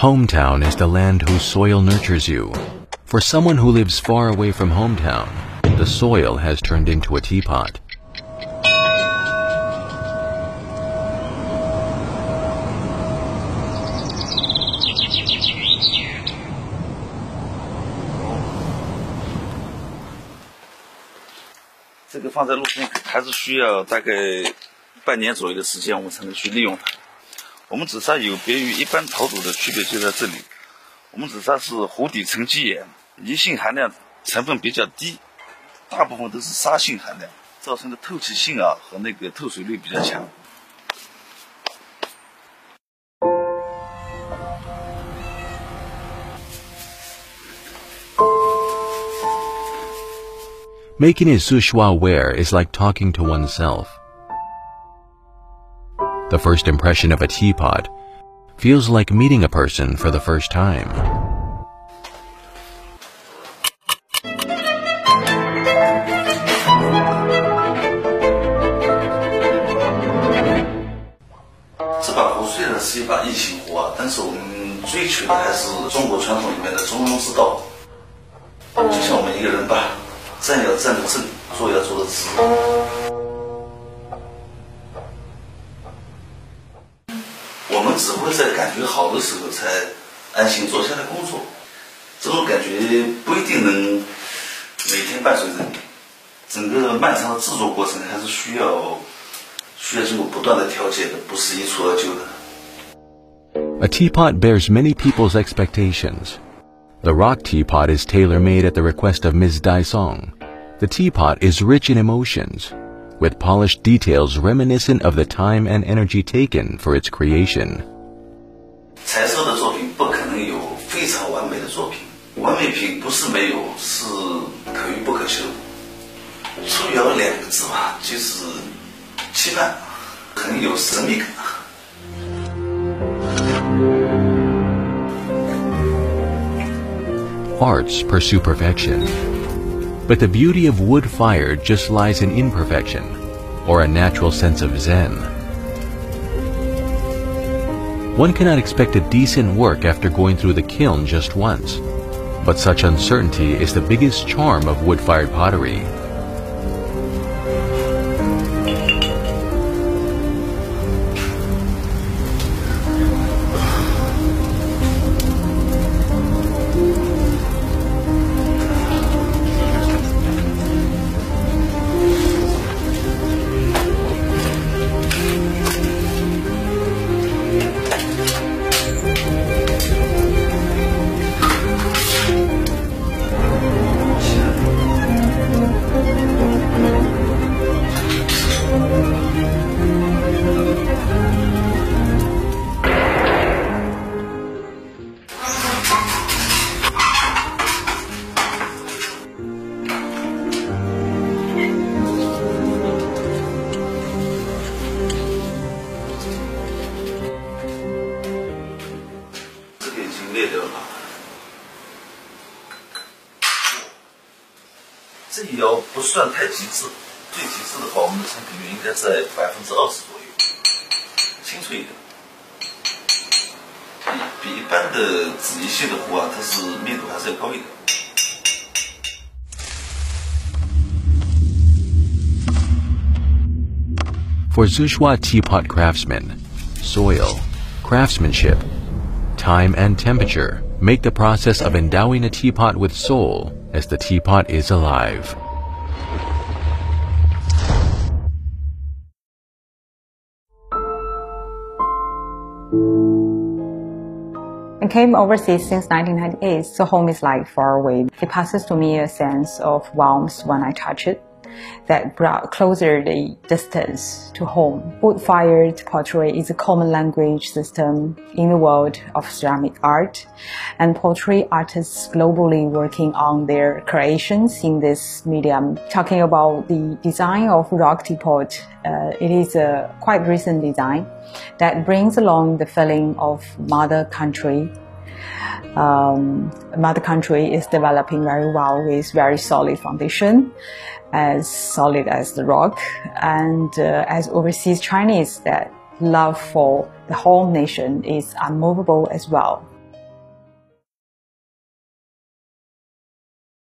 Hometown is the land whose soil nurtures you. For someone who lives far away from hometown, the soil has turned into a teapot. This 这个放在路边还是需要大概半年左右的时间，我们才能去利用它。 我们紫砂有别于一般陶土的区别就在这里，我们紫砂是湖底沉积岩，泥性含量成分比较低，大部分都是沙性含量，造成的透气性啊和那个透水率比较强。Making a Szechuan ware is like talking to oneself. The first impression of a teapot feels like meeting a person for the first time. 这把壶虽然是一把异形壶啊，但是我们追求的还是中国传统里面的中庸之道。就像我们一个人吧，站要站得正，坐要坐得直。 我们只会在感觉好的时候才安心坐下来工作，这种感觉不一定能每天伴随着你。整个漫长的制作过程还是需要需要经过不断的调节的，不是一蹴而就的。A teapot bears many people's expectations. The rock teapot is tailor-made at the request of Ms. Dai Song. The teapot is rich in emotions with polished details reminiscent of the time and energy taken for its creation. 柴烧的作品不可能有非常完美的作品，完美品不是没有，是可遇不可求。出窑两个字吧，就是期盼，很有神秘感。Arts pursue perfection, but the beauty of wood fire just lies in imperfection or a natural sense of zen. One cannot expect a decent work after going through the kiln just once, but such uncertainty is the biggest charm of wood-fired pottery. 这个已经裂掉了。这摇不算太极致，最极致的话，我们的成品率应该在百分之二十左右，清脆一点。For Zisha teapot craftsmen, soil, craftsmanship, time and temperature make the process of endowing a teapot with soul as the teapot is alive. I came overseas since 1998, so home is like far away. It passes to me a sense of warmth when I touch it that brought closer the distance to home. Wood-fired pottery is a common language system in the world of ceramic art, and pottery artists globally working on their creations in this medium. Talking about the design of rock teapot, uh, it is a quite recent design that brings along the feeling of mother country um, mother country is developing very well with very solid foundation as solid as the rock. And uh, as overseas Chinese, that love for the home nation is unmovable as well.